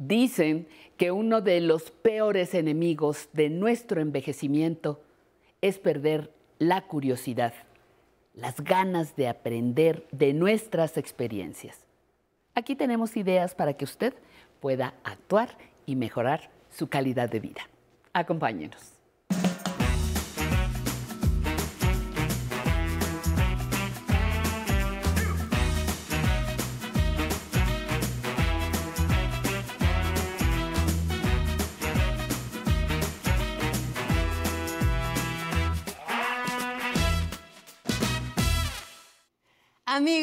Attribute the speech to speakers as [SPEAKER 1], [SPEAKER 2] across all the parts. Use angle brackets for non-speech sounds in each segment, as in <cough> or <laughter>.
[SPEAKER 1] Dicen que uno de los peores enemigos de nuestro envejecimiento es perder la curiosidad, las ganas de aprender de nuestras experiencias. Aquí tenemos ideas para que usted pueda actuar y mejorar su calidad de vida. Acompáñenos.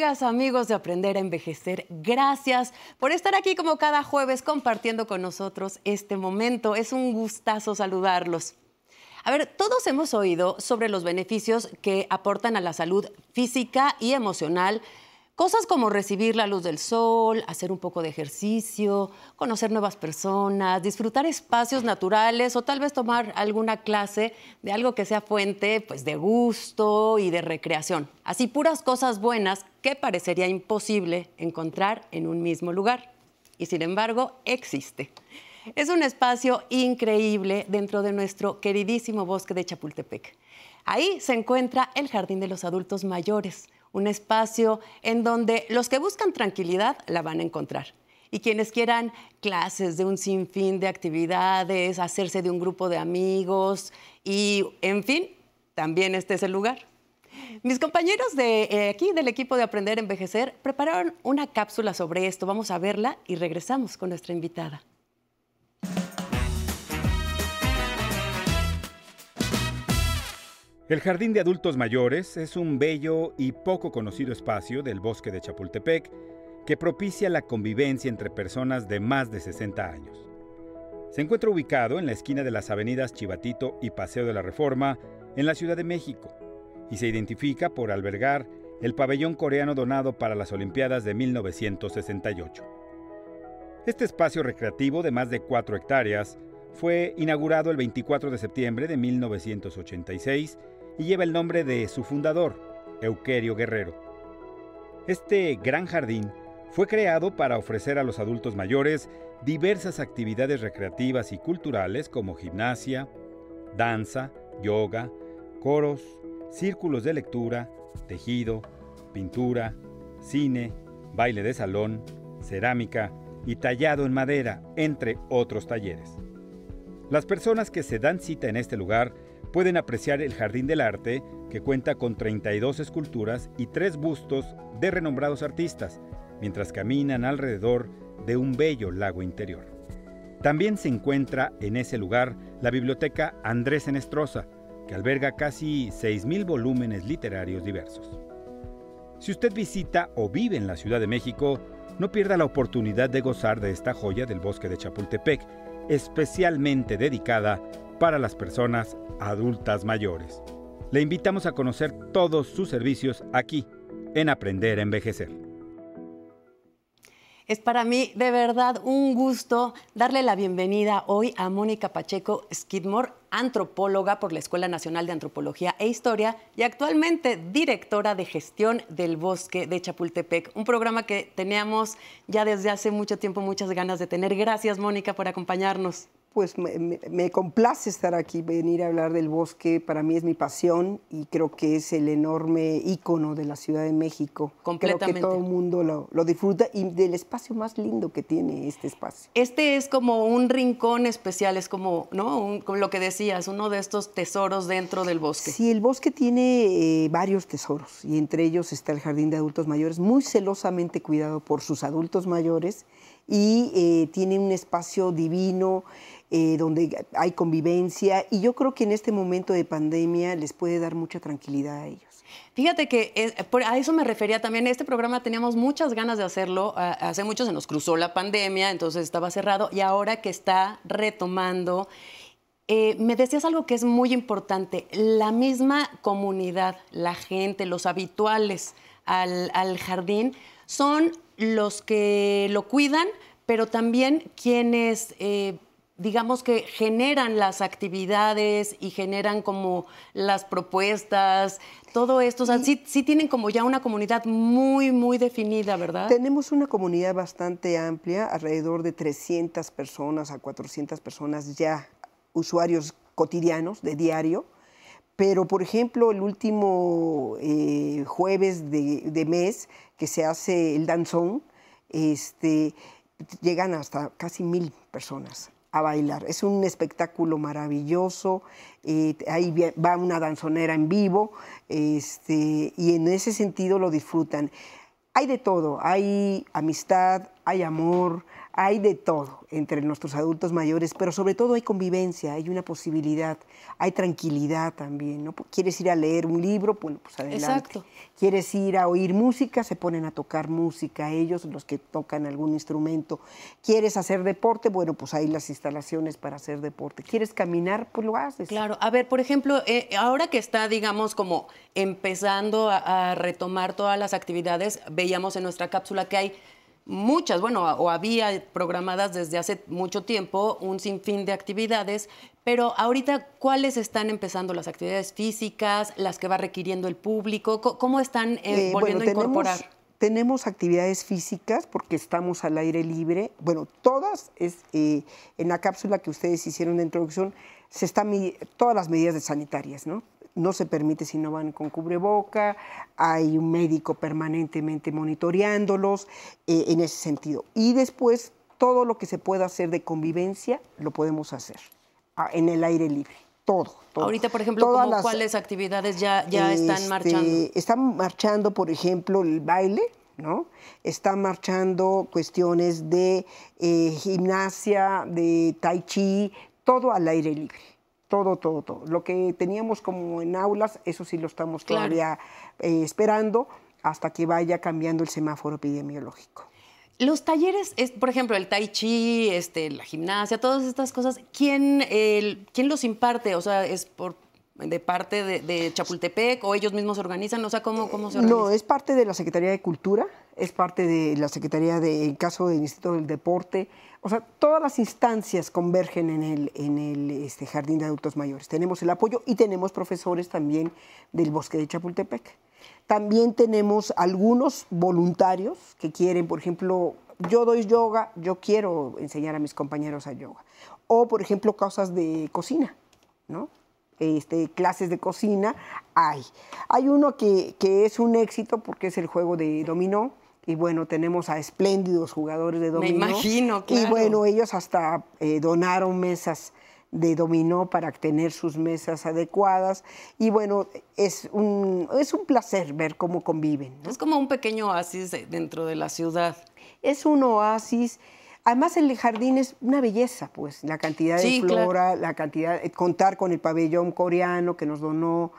[SPEAKER 2] Amigos de Aprender a Envejecer, gracias por estar aquí como cada jueves compartiendo con nosotros este momento. Es un gustazo saludarlos. A ver, todos hemos oído sobre los beneficios que aportan a la salud física y emocional Cosas como recibir la luz del sol, hacer un poco de ejercicio, conocer nuevas personas, disfrutar espacios naturales o tal vez tomar alguna clase de algo que sea fuente pues, de gusto y de recreación. Así puras cosas buenas que parecería imposible encontrar en un mismo lugar. Y sin embargo, existe. Es un espacio increíble dentro de nuestro queridísimo bosque de Chapultepec. Ahí se encuentra el Jardín de los Adultos Mayores un espacio en donde los que buscan tranquilidad la van a encontrar. Y quienes quieran clases de un sinfín de actividades, hacerse de un grupo de amigos y, en fin, también este es el lugar. Mis compañeros de eh, aquí del equipo de Aprender a Envejecer prepararon una cápsula sobre esto. Vamos a verla y regresamos con nuestra invitada.
[SPEAKER 3] El Jardín de Adultos Mayores es un bello y poco conocido espacio del bosque de Chapultepec que propicia la convivencia entre personas de más de 60 años. Se encuentra ubicado en la esquina de las avenidas Chivatito y Paseo de la Reforma, en la Ciudad de México, y se identifica por albergar el pabellón coreano donado para las Olimpiadas de 1968. Este espacio recreativo de más de 4 hectáreas fue inaugurado el 24 de septiembre de 1986 y lleva el nombre de su fundador, Euquerio Guerrero. Este gran jardín fue creado para ofrecer a los adultos mayores diversas actividades recreativas y culturales como gimnasia, danza, yoga, coros, círculos de lectura, tejido, pintura, cine, baile de salón, cerámica y tallado en madera, entre otros talleres. Las personas que se dan cita en este lugar pueden apreciar el Jardín del Arte, que cuenta con 32 esculturas y tres bustos de renombrados artistas, mientras caminan alrededor de un bello lago interior. También se encuentra en ese lugar la Biblioteca Andrés Enestrosa, que alberga casi 6.000 volúmenes literarios diversos. Si usted visita o vive en la Ciudad de México, no pierda la oportunidad de gozar de esta joya del bosque de Chapultepec, especialmente dedicada para las personas adultas mayores. Le invitamos a conocer todos sus servicios aquí, en Aprender a Envejecer.
[SPEAKER 2] Es para mí de verdad un gusto darle la bienvenida hoy a Mónica Pacheco Skidmore, antropóloga por la Escuela Nacional de Antropología e Historia y actualmente directora de gestión del bosque de Chapultepec, un programa que teníamos ya desde hace mucho tiempo muchas ganas de tener. Gracias Mónica por acompañarnos
[SPEAKER 4] pues me, complace estar aquí, venir a hablar del bosque, para mí es mi pasión y creo que es el enorme ícono de la Ciudad de México. Creo que todo el mundo lo, disfruta y del espacio más lindo que tiene este espacio.
[SPEAKER 2] Este es como un rincón especial, es como, ¿no? como lo que decías, uno de estos tesoros dentro del bosque.
[SPEAKER 4] Sí, el bosque tiene eh, varios tesoros y entre ellos está el Jardín de Adultos Mayores, muy celosamente cuidado por sus adultos mayores y eh, tiene un espacio divino. Eh, donde hay convivencia y yo creo que en este momento de pandemia les puede dar mucha tranquilidad a ellos.
[SPEAKER 2] Fíjate que eh, a eso me refería también. Este programa teníamos muchas ganas de hacerlo. Hace mucho se nos cruzó la pandemia, entonces estaba cerrado. Y ahora que está retomando, eh, me decías algo que es muy importante. La misma comunidad, la gente, los habituales al, jardín, son los que lo cuidan, pero también quienes digamos que generan las actividades y generan como las propuestas, todo esto, o sea, sí, sí, tienen como ya una comunidad muy, muy definida, ¿verdad?
[SPEAKER 4] Tenemos una comunidad bastante amplia, alrededor de 300 personas a 400 personas ya usuarios cotidianos de diario, pero por ejemplo el último eh, jueves de, de, mes que se hace el danzón, este, llegan hasta casi mil personas a bailar. Es un espectáculo maravilloso, eh, ahí va una danzonera en vivo este, y en ese sentido lo disfrutan. Hay de todo, hay amistad, hay amor, hay de todo entre nuestros adultos mayores, pero sobre todo hay convivencia, hay una posibilidad, hay tranquilidad también. ¿no? ¿Quieres ir a leer un libro? Bueno, pues adelante. Exacto. ¿Quieres ir a oír música? Se ponen a tocar música ellos, los que tocan algún instrumento. ¿Quieres hacer deporte? Bueno, pues hay las instalaciones para hacer deporte. ¿Quieres caminar? Pues lo haces.
[SPEAKER 2] Claro. A ver, por ejemplo, eh, ahora que está, digamos, como empezando a retomar todas las actividades, veíamos en nuestra cápsula que hay muchas, bueno, o había programadas desde hace mucho tiempo un sinfín de actividades, pero ahorita, ¿cuáles están empezando las actividades físicas, las que va requiriendo el público? ¿Cómo están eh, eh, volviendo a incorporar?
[SPEAKER 4] Tenemos, actividades físicas porque estamos al aire libre. Bueno, todas, es, eh, en la cápsula que ustedes hicieron de introducción, se están todas las medidas sanitarias, ¿no? No se permite si no van con cubreboca, hay un médico permanentemente monitoreándolos eh, en ese sentido. Y después todo lo que se pueda hacer de convivencia lo podemos hacer en el aire libre. Todo,
[SPEAKER 2] Ahorita, por ejemplo, ¿cuáles actividades ya, ya están este, marchando?
[SPEAKER 4] Están marchando, por ejemplo, el baile, ¿no? Están marchando cuestiones de eh, gimnasia, de tai chi, todo al aire libre todo, todo, todo. Lo que teníamos como en aulas, eso sí lo estamos todavía eh, esperando hasta que vaya cambiando el semáforo epidemiológico.
[SPEAKER 2] Los talleres, es, por ejemplo, el tai chi, este, la gimnasia, todas estas cosas, ¿quién, ¿quién los imparte? O sea, ¿es por de parte de, Chapultepec o ellos mismos organizan? O sea, ¿cómo, cómo se organiza?
[SPEAKER 4] No, es parte de la Secretaría de Cultura, es parte de la Secretaría de, en caso del Instituto del Deporte, o sea, todas las instancias convergen en el, en el este, Jardín de Adultos Mayores. Tenemos el apoyo y tenemos profesores también del Bosque de Chapultepec. También tenemos algunos voluntarios que quieren, por ejemplo, yo doy yoga, yo quiero enseñar a mis compañeros a yoga. O, por ejemplo, cosas de cocina, ¿no? Este, clases de cocina, hay. Hay uno que, que es un éxito porque es el juego de dominó, y bueno, tenemos a espléndidos jugadores de dominó.
[SPEAKER 2] Me imagino, claro.
[SPEAKER 4] Y bueno, ellos hasta eh, donaron mesas de dominó para tener sus mesas adecuadas. Y bueno, es un, es un placer ver cómo conviven.
[SPEAKER 2] Es como un pequeño oasis dentro de la ciudad.
[SPEAKER 4] Es un oasis. Además, el jardín es una belleza, pues, la cantidad de flora, la cantidad, contar con el pabellón coreano que nos donó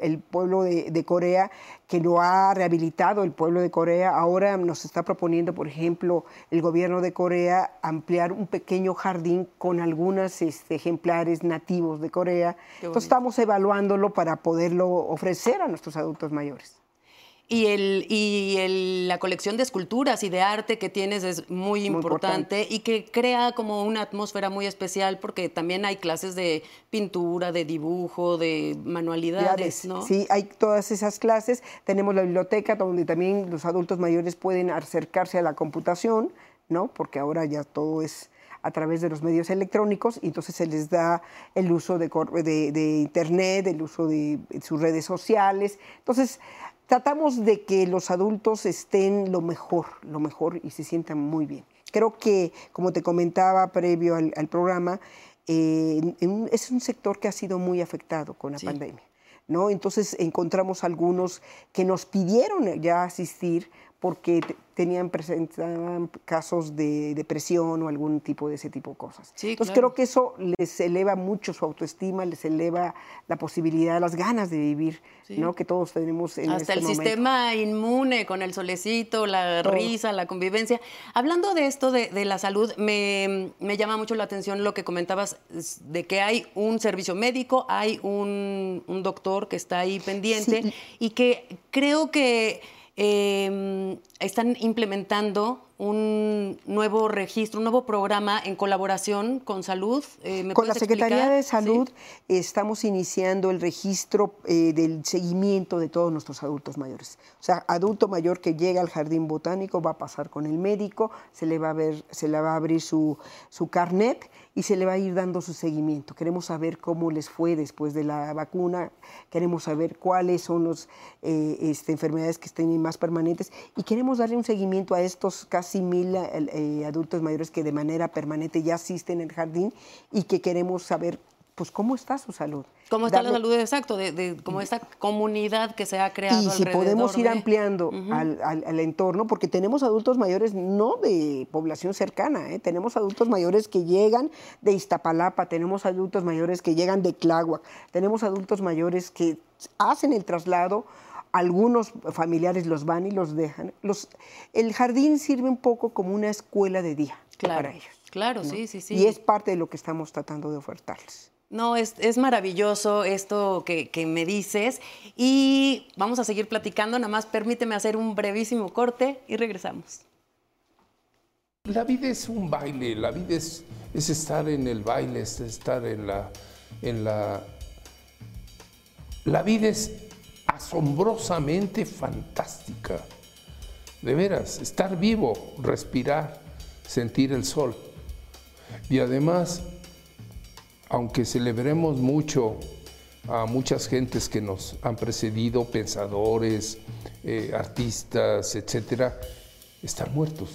[SPEAKER 4] el, pueblo de, Corea, que lo ha rehabilitado el pueblo de Corea. Ahora nos está proponiendo, por ejemplo, el gobierno de Corea ampliar un pequeño jardín con algunos este, ejemplares nativos de Corea. Entonces estamos evaluándolo para poderlo ofrecer a nuestros adultos mayores.
[SPEAKER 2] Y, el, y la colección de esculturas y de arte que tienes es muy, importante, y que crea como una atmósfera muy especial porque también hay clases de pintura, de dibujo, de manualidades, ¿no?
[SPEAKER 4] Sí, hay todas esas clases. Tenemos la biblioteca donde también los adultos mayores pueden acercarse a la computación, ¿no? Porque ahora ya todo es a través de los medios electrónicos y entonces se les da el uso de, de, de Internet, el uso de sus redes sociales. Entonces, tratamos de que los adultos estén lo mejor, lo mejor y se sientan muy bien. Creo que, como te comentaba previo al, programa, eh, es un sector que ha sido muy afectado con la pandemia. ¿no? Entonces encontramos algunos que nos pidieron ya asistir porque tenían presentaban casos de depresión o algún tipo de ese tipo de cosas. Entonces creo que eso les eleva mucho su autoestima, les eleva la posibilidad, las ganas de vivir, ¿no? Que todos tenemos en
[SPEAKER 2] Hasta
[SPEAKER 4] este
[SPEAKER 2] el sistema inmune con el solecito, la risa, la convivencia. Hablando de esto de, la salud, me, llama mucho la atención lo que comentabas de que hay un servicio médico, hay un, doctor que está ahí pendiente y que creo que Em, están implementando un nuevo registro, un nuevo programa en colaboración con Salud.
[SPEAKER 4] Eh, con la Secretaría de Salud estamos iniciando el registro eh, del seguimiento de todos nuestros adultos mayores. O sea, adulto mayor que llega al jardín botánico va a pasar con el médico, se le va a, ver, se le va a abrir su, su carnet y se le va a ir dando su seguimiento. Queremos saber cómo les fue después de la vacuna, queremos saber cuáles son las eh, este, enfermedades que estén más permanentes y queremos darle un seguimiento a estos casi mil eh, adultos mayores que de manera permanente ya asisten en el jardín y que queremos saber pues cómo está su salud.
[SPEAKER 2] ¿Cómo está la salud exacto de, de, como esta comunidad que se ha creado?
[SPEAKER 4] Y si podemos ir ampliando al, entorno, porque tenemos adultos mayores no de población cercana, ¿eh? tenemos adultos mayores que llegan de Iztapalapa, tenemos adultos mayores que llegan de Tláhuac, tenemos adultos mayores que hacen el traslado algunos familiares los van y los dejan. Los, el jardín sirve un poco como una escuela de día para ellos.
[SPEAKER 2] Claro, sí, sí, sí.
[SPEAKER 4] Y es parte de lo que estamos tratando de ofertarles.
[SPEAKER 2] No, es, maravilloso esto que, me dices y vamos a seguir platicando, nada más permíteme hacer un brevísimo corte y regresamos.
[SPEAKER 5] La vida es un baile, la vida es, es estar en el baile, es estar en la, en la... La vida es asombrosamente fantástica, de veras, estar vivo, respirar, sentir el sol. Y además aunque celebremos mucho a muchas gentes que nos han precedido, pensadores, eh, artistas, etcétera, están muertos.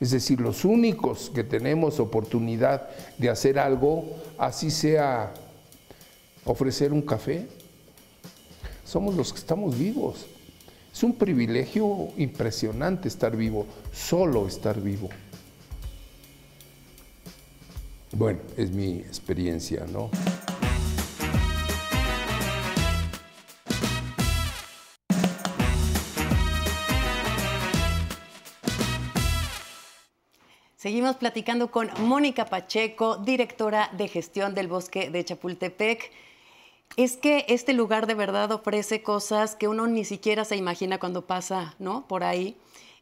[SPEAKER 5] Es decir, los únicos que tenemos oportunidad de hacer algo, así sea ofrecer un café, somos los que estamos vivos. Es un privilegio impresionante estar vivo, solo estar vivo. Bueno, es mi experiencia, ¿no?
[SPEAKER 2] Seguimos platicando con Mónica Pacheco, directora de gestión del bosque de Chapultepec. Es que este lugar de verdad ofrece cosas que uno ni siquiera se imagina cuando pasa ¿no? por ahí.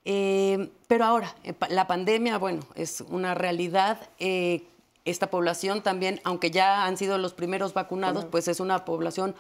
[SPEAKER 2] Eh, pero ahora, eh, la pandemia, bueno, es una realidad. Eh, esta población también, aunque ya han sido los primeros vacunados, pues es una población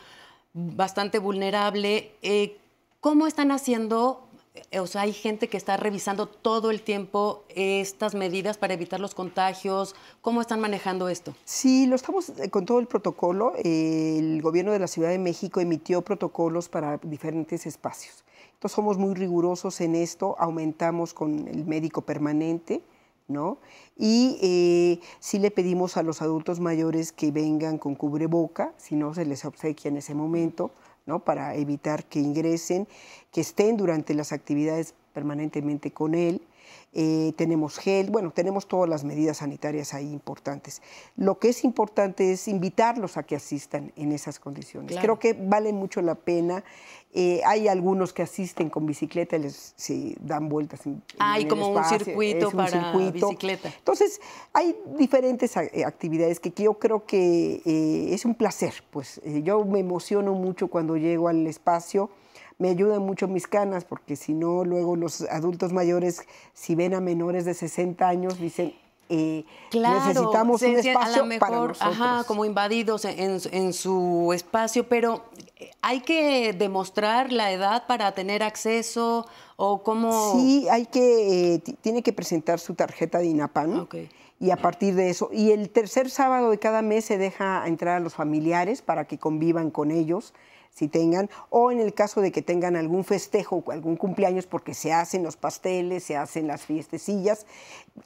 [SPEAKER 2] bastante vulnerable. Eh, ¿Cómo están haciendo? Eh, o sea, hay gente que está revisando todo el tiempo estas medidas para evitar los contagios. ¿Cómo están manejando esto?
[SPEAKER 4] Sí, lo estamos eh, con todo el protocolo. el gobierno de la Ciudad de México emitió protocolos para diferentes espacios. Entonces somos muy rigurosos en esto, aumentamos con el médico permanente ¿no? Y eh, sí le pedimos a los adultos mayores que vengan con cubreboca, si no se les obsequia en ese momento, ¿no? Para evitar que ingresen, que estén durante las actividades permanentemente con él. Eh, tenemos gel, bueno, tenemos todas las medidas sanitarias ahí importantes. Lo que es importante es invitarlos a que asistan en esas condiciones. Creo que vale mucho la pena. Eh, hay algunos que asisten con bicicleta, les se dan vueltas. En,
[SPEAKER 2] hay como un circuito para bicicleta.
[SPEAKER 4] Entonces, hay diferentes eh, actividades que yo creo que es un placer. Pues yo me emociono mucho cuando llego al espacio me ayudan mucho mis canas, porque si no, luego los adultos mayores, si ven a menores de 60 años, dicen, eh, necesitamos un espacio para nosotros.
[SPEAKER 2] Ajá, como invadidos en, su espacio, pero eh, hay que demostrar la edad para tener acceso o cómo...
[SPEAKER 4] Sí, hay que, eh, tiene que presentar su tarjeta de INAPAN. Y a partir de eso, y el tercer sábado de cada mes se deja entrar a los familiares para que convivan con ellos si tengan, o en el caso de que tengan algún festejo o algún cumpleaños, porque se hacen los pasteles, se hacen las fiestecillas,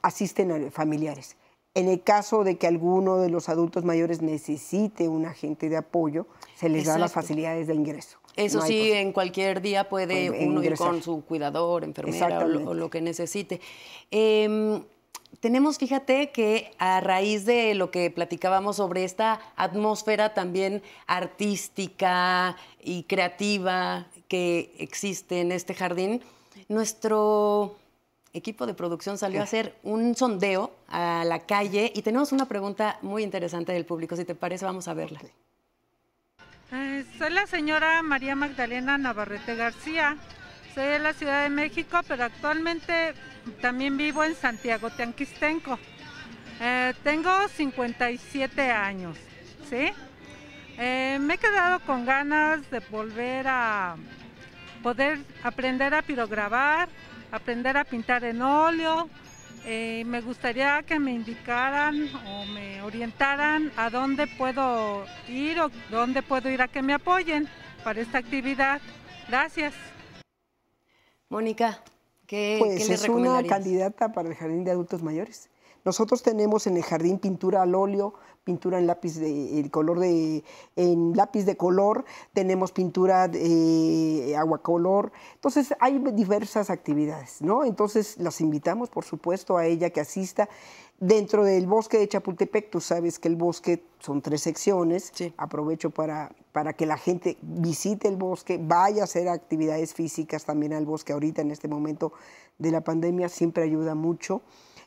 [SPEAKER 4] asisten a familiares. En el caso de que alguno de los adultos mayores necesite un agente de apoyo, se les da las facilidades de ingreso.
[SPEAKER 2] Eso sí, en cualquier día puede uno ir con su cuidador, enfermera o lo, que necesite. Em, tenemos, fíjate que a raíz de lo que platicábamos sobre esta atmósfera también artística y creativa que existe en este jardín, nuestro equipo de producción salió a hacer un sondeo a la calle y tenemos una pregunta muy interesante del público. Si te parece, vamos a verla.
[SPEAKER 6] Eh, soy la señora María Magdalena Navarrete García. Soy de la Ciudad de México, pero actualmente también vivo en Santiago Teanquistenco. Eh, tengo 57 años, ¿sí? Eh, me he quedado con ganas de volver a poder aprender a pirograbar, aprender a pintar en óleo. Eh, me gustaría que me indicaran o me orientaran a dónde puedo ir o dónde puedo ir a que me apoyen para esta actividad. Gracias.
[SPEAKER 2] Mónica, ¿qué,
[SPEAKER 4] pues
[SPEAKER 2] ¿qué
[SPEAKER 4] es una candidata para el Jardín de Adultos Mayores. Nosotros tenemos en el jardín pintura al óleo, pintura en lápiz de el color de en lápiz de color, tenemos pintura de agua color. Entonces hay diversas actividades, ¿no? Entonces las invitamos, por supuesto, a ella que asista. Dentro del bosque de Chapultepec, tú sabes que el bosque son tres secciones. Aprovecho para, para que la gente visite el bosque, vaya a hacer actividades físicas también al bosque. Ahorita en este momento de la pandemia siempre ayuda mucho.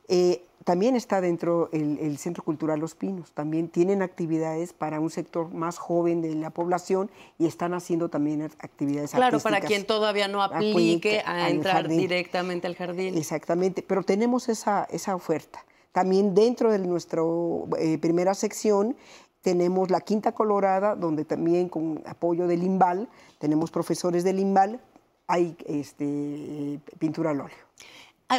[SPEAKER 4] Eh, también está dentro el, Centro Cultural Los Pinos. También tienen actividades para un sector más joven de la población y están haciendo también actividades
[SPEAKER 2] Claro, para quien todavía no aplique a entrar directamente al jardín.
[SPEAKER 4] Exactamente, pero tenemos esa, esa oferta. También dentro de nuestra eh, primera sección tenemos la Quinta Colorada, donde también con apoyo del IMBAL, tenemos profesores del IMBAL, hay este, pintura al óleo.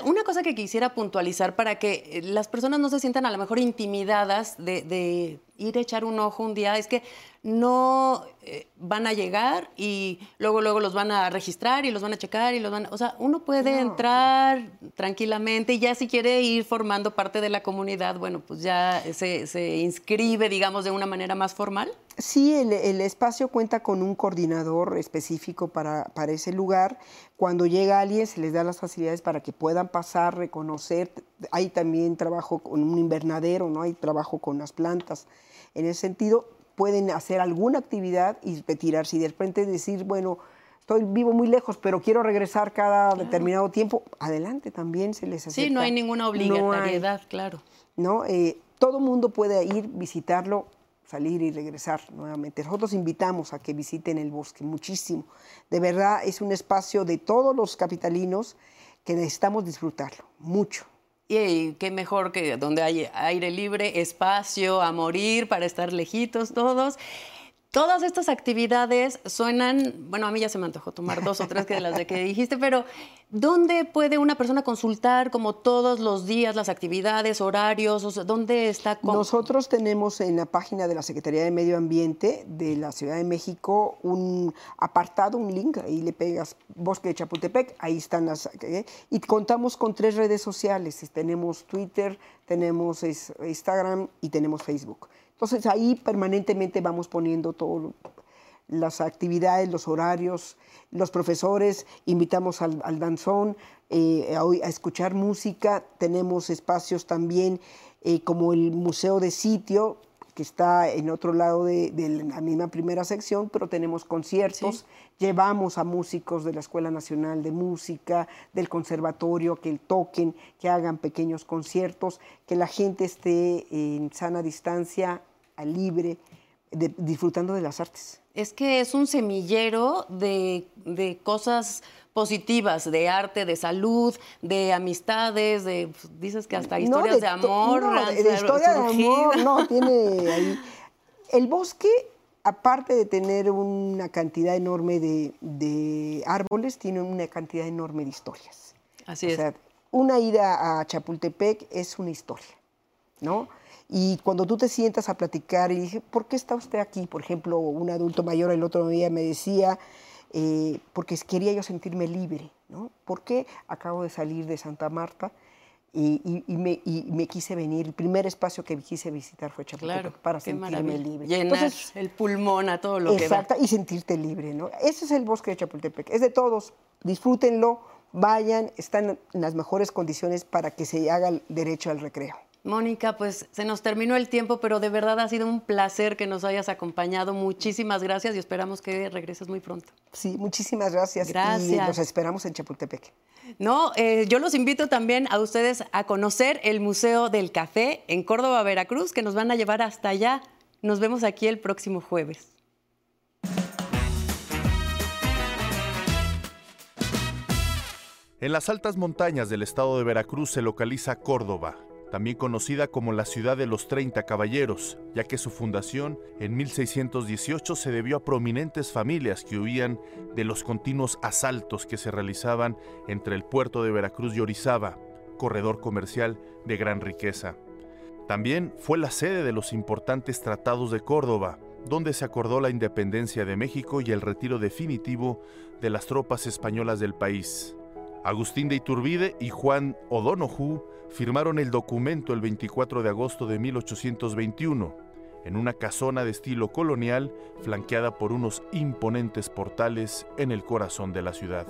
[SPEAKER 2] Una cosa que quisiera puntualizar para que eh, las personas no se sientan a lo mejor intimidadas de, ir a echar un ojo un día es que no eh, van a llegar y luego luego los van a registrar y los van a checar y los van a, o sea uno puede entrar tranquilamente y ya si quiere ir formando parte de la comunidad bueno pues ya se, se inscribe digamos de una manera más formal
[SPEAKER 4] Sí, el, espacio cuenta con un coordinador específico para, para, ese lugar. Cuando llega alguien se les da las facilidades para que puedan pasar, reconocer. Hay también trabajo con un invernadero, ¿no? Hay trabajo con las plantas. En ese sentido, pueden hacer alguna actividad y retirarse y de repente decir, bueno, estoy vivo muy lejos, pero quiero regresar cada determinado tiempo, adelante, también se les acepta.
[SPEAKER 2] Sí, no hay ninguna obligatoriedad, claro.
[SPEAKER 4] ¿no? Eh, todo mundo puede ir, visitarlo, salir y regresar nuevamente. Nosotros invitamos a que visiten el bosque muchísimo. De verdad, es un espacio de todos los capitalinos que necesitamos disfrutarlo, mucho.
[SPEAKER 2] Y qué mejor que donde hay aire libre, espacio a morir para estar lejitos todos. Todas estas actividades suenan, bueno, a mí ya se me antojó tomar dos o tres que de las de que dijiste, pero ¿dónde puede una persona consultar como todos los días las actividades, horarios? ¿Dónde está?
[SPEAKER 4] Nosotros tenemos en la página de la Secretaría de Medio Ambiente de la Ciudad de México un apartado, un link, ahí le pegas Bosque de Chapultepec, ahí están las... ¿eh? y contamos con tres redes sociales, tenemos Twitter, tenemos Instagram y tenemos Facebook. Entonces ahí permanentemente vamos poniendo todas las actividades, los horarios, los profesores, invitamos al, danzón eh, a, escuchar música, tenemos espacios también eh, como el Museo de Sitio, que está en otro lado de, la misma primera sección, pero tenemos conciertos, llevamos a músicos de la Escuela Nacional de Música, del Conservatorio, que toquen, que hagan pequeños conciertos, que la gente esté en sana distancia libre, disfrutando de las artes.
[SPEAKER 2] Es que es un semillero de, cosas positivas, de arte, de salud, de amistades, de pues, dices que hasta historias de, amor.
[SPEAKER 4] No, de, historia de amor, no, tiene <laughs> ahí. El bosque, aparte de tener una cantidad enorme de, árboles, tiene una cantidad enorme de historias.
[SPEAKER 2] Así es. Sea,
[SPEAKER 4] una ida a Chapultepec es una historia, ¿no? Y cuando tú te sientas a platicar y dije, ¿por qué está usted aquí? Por ejemplo, un adulto mayor el otro día me decía, eh, porque quería yo sentirme libre, ¿no? ¿Por qué acabo de salir de Santa Marta y, me, me, quise venir? El primer espacio que quise visitar fue Chapultepec para sentirme libre.
[SPEAKER 2] Llenar el pulmón a todo lo
[SPEAKER 4] que Exacto, y sentirte libre, ¿no? Ese es el bosque de Chapultepec, es de todos, disfrútenlo, vayan, están en las mejores condiciones para que se haga el derecho al recreo.
[SPEAKER 2] Mónica, pues se nos terminó el tiempo, pero de verdad ha sido un placer que nos hayas acompañado. Muchísimas gracias y esperamos que regreses muy pronto.
[SPEAKER 4] Sí, muchísimas gracias. Gracias. Y los esperamos en Chapultepec.
[SPEAKER 2] No, eh, yo los invito también a ustedes a conocer el Museo del Café en Córdoba, Veracruz, que nos van a llevar hasta allá. Nos vemos aquí el próximo jueves.
[SPEAKER 7] En las altas montañas del estado de Veracruz se localiza Córdoba, también conocida como la ciudad de los 30 caballeros, ya que su fundación en 1618 se debió a prominentes familias que huían de los continuos asaltos que se realizaban entre el puerto de Veracruz y Orizaba, corredor comercial de gran riqueza. También fue la sede de los importantes tratados de Córdoba, donde se acordó la independencia de México y el retiro definitivo de las tropas españolas del país. Agustín de Iturbide y Juan O'Donoghue firmaron el documento el 24 de agosto de 1821, en una casona de estilo colonial flanqueada por unos imponentes portales en el corazón de la ciudad.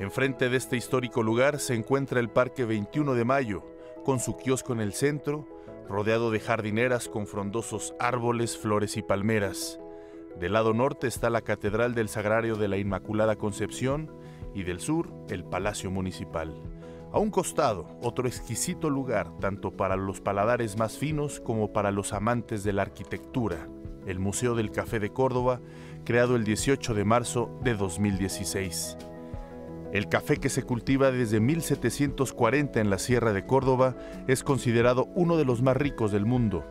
[SPEAKER 7] Enfrente de este histórico lugar se encuentra el Parque 21 de Mayo, con su kiosco en el centro, rodeado de jardineras con frondosos árboles, flores y palmeras. Del lado norte está la Catedral del Sagrario de la Inmaculada Concepción y del sur el Palacio Municipal. A un costado, otro exquisito lugar tanto para los paladares más finos como para los amantes de la arquitectura, el Museo del Café de Córdoba, creado el 18 de marzo de 2016. El café que se cultiva desde 1740 en la Sierra de Córdoba es considerado uno de los más ricos del mundo.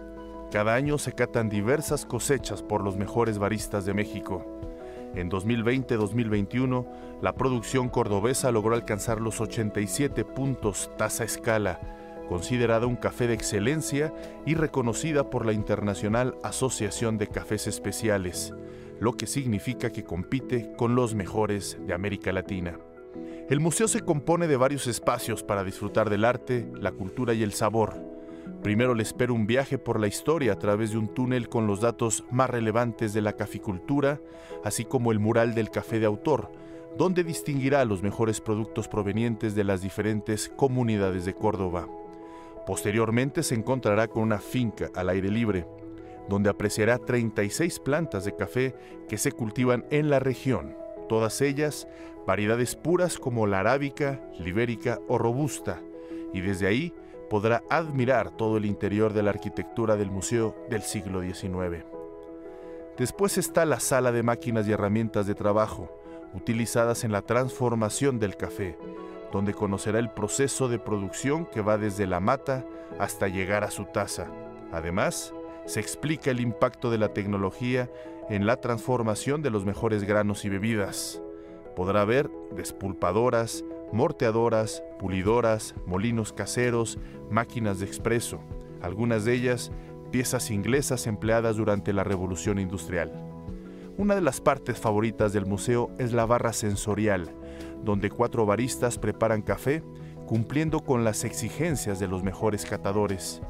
[SPEAKER 7] Cada año se catan diversas cosechas por los mejores baristas de México. En 2020-2021, la producción cordobesa logró alcanzar los 87 puntos tasa escala, considerada un café de excelencia y reconocida por la Internacional Asociación de Cafés Especiales, lo que significa que compite con los mejores de América Latina. El museo se compone de varios espacios para disfrutar del arte, la cultura y el sabor. Primero le espera un viaje por la historia a través de un túnel con los datos más relevantes de la caficultura, así como el mural del café de autor, donde distinguirá los mejores productos provenientes de las diferentes comunidades de Córdoba. Posteriormente se encontrará con una finca al aire libre, donde apreciará 36 plantas de café que se cultivan en la región, todas ellas variedades puras como la arábica, libérica o robusta, y desde ahí podrá admirar todo el interior de la arquitectura del museo del siglo XIX. Después está la sala de máquinas y herramientas de trabajo, utilizadas en la transformación del café, donde conocerá el proceso de producción que va desde la mata hasta llegar a su taza. Además, se explica el impacto de la tecnología en la transformación de los mejores granos y bebidas. Podrá ver despulpadoras, morteadoras, pulidoras, molinos caseros, máquinas de expreso, algunas de ellas piezas inglesas empleadas durante la Revolución Industrial. Una de las partes favoritas del museo es la barra sensorial, donde cuatro baristas preparan café cumpliendo con las exigencias de los mejores catadores.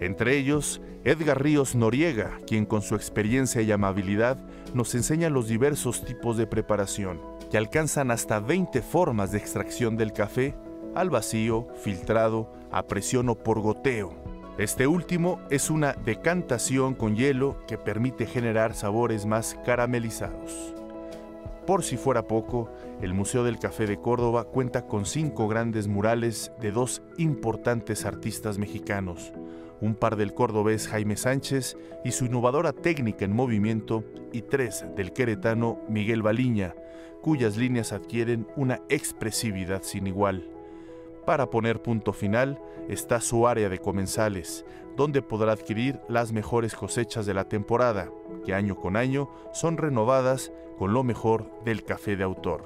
[SPEAKER 7] Entre ellos, Edgar Ríos Noriega, quien con su experiencia y amabilidad nos enseña los diversos tipos de preparación que alcanzan hasta 20 formas de extracción del café, al vacío, filtrado, a presión o por goteo. Este último es una decantación con hielo que permite generar sabores más caramelizados. Por si fuera poco, el Museo del Café de Córdoba cuenta con cinco grandes murales de dos importantes artistas mexicanos, un par del cordobés Jaime Sánchez y su innovadora técnica en movimiento, y tres del queretano Miguel Baliña, cuyas líneas adquieren una expresividad sin igual. Para poner punto final está su área de comensales, donde podrá adquirir las mejores cosechas de la temporada, que año con año son renovadas con lo mejor del café de autor.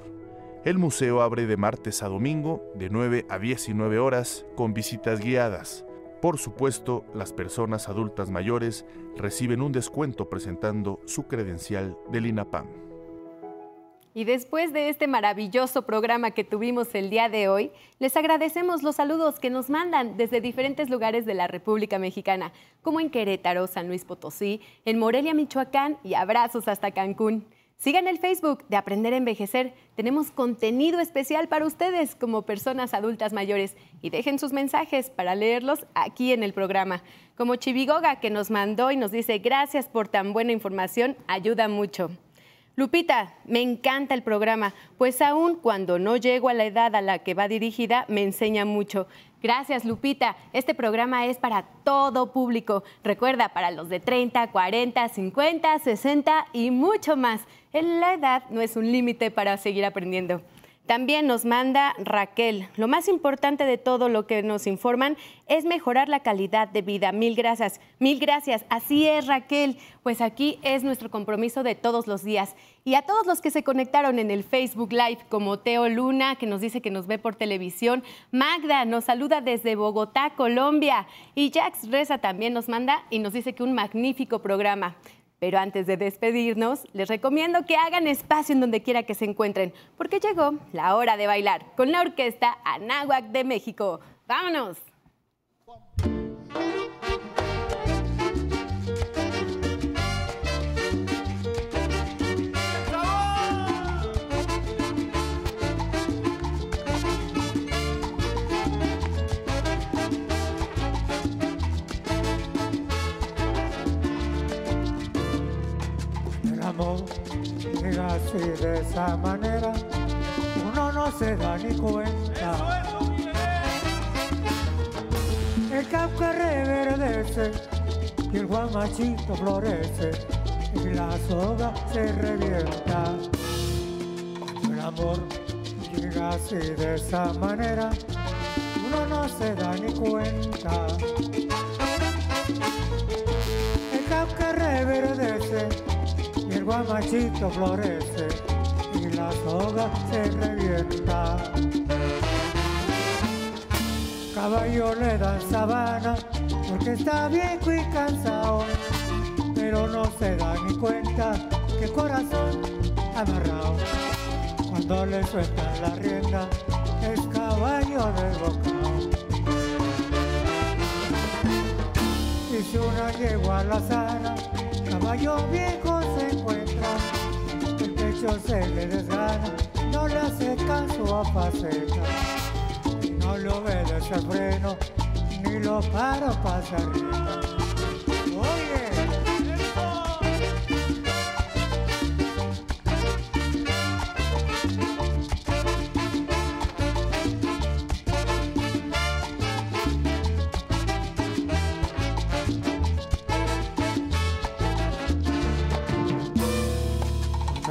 [SPEAKER 7] El museo abre de martes a domingo de 9 a 19 horas con visitas guiadas. Por supuesto, las personas adultas mayores reciben un descuento presentando su credencial del INAPAM.
[SPEAKER 2] Y después de este maravilloso programa que tuvimos el día de hoy, les agradecemos los saludos que nos mandan desde diferentes lugares de la República Mexicana, como en Querétaro, San Luis Potosí, en Morelia, Michoacán y abrazos hasta Cancún. Sigan el Facebook de Aprender a Envejecer. Tenemos contenido especial para ustedes como personas adultas mayores y dejen sus mensajes para leerlos aquí en el programa. Como Chivigoga que nos mandó y nos dice gracias por tan buena información, ayuda mucho. Lupita, me encanta el programa, pues aún cuando no llego a la edad a la que va dirigida, me enseña mucho. Gracias, Lupita. Este programa es para todo público. Recuerda, para los de 30, 40, 50, 60 y mucho más. La edad no es un límite para seguir aprendiendo.
[SPEAKER 8] También nos manda Raquel. Lo más importante de todo lo que nos informan es mejorar la calidad de vida. Mil gracias. Mil gracias. Así es, Raquel. Pues aquí es nuestro compromiso de todos los días. Y a todos los que se conectaron en el Facebook Live, como Teo Luna, que nos dice que nos ve por televisión, Magda nos saluda desde Bogotá, Colombia, y Jax Reza también nos manda y nos dice que un magnífico programa. Pero antes de despedirnos, les recomiendo que hagan espacio en donde quiera que se encuentren, porque llegó la hora de bailar con la orquesta Anáhuac de México. ¡Vámonos!
[SPEAKER 9] Así de esa manera, uno no se da ni cuenta. El cauca reverdece y el guamachito florece y la soga se revienta. El amor llega así de esa manera, uno no se da ni cuenta. Guamachito florece y la soga se revienta. Caballo le dan sabana porque está viejo y cansado, pero no se da ni cuenta que corazón amarrado. Cuando le sueltan la rienda es caballo desbocado. Y si una yegua la sana, caballo viejo el pecho se le desgana, no le hace caso a faceta, no le obedece el freno, ni lo para pasar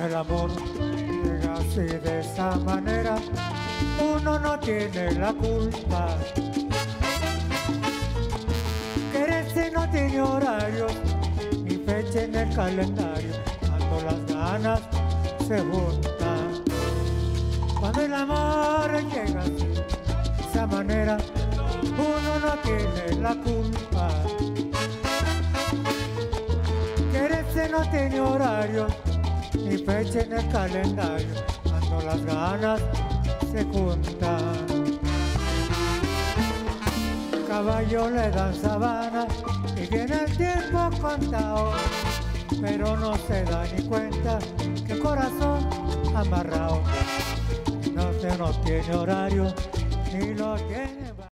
[SPEAKER 9] el amor llega así de esa manera, uno no tiene la culpa. Quererse no tiene horario, ni fecha en el calendario, cuando las ganas se juntan. Cuando el amor llega así, de esa manera, uno no tiene la culpa. Quererse no tiene horario, ni fecha en el calendario, cuando las ganas se juntan. Caballo le dan sabana y tiene el tiempo contado, pero no se da ni cuenta que corazón amarrado no se no tiene horario ni lo tiene.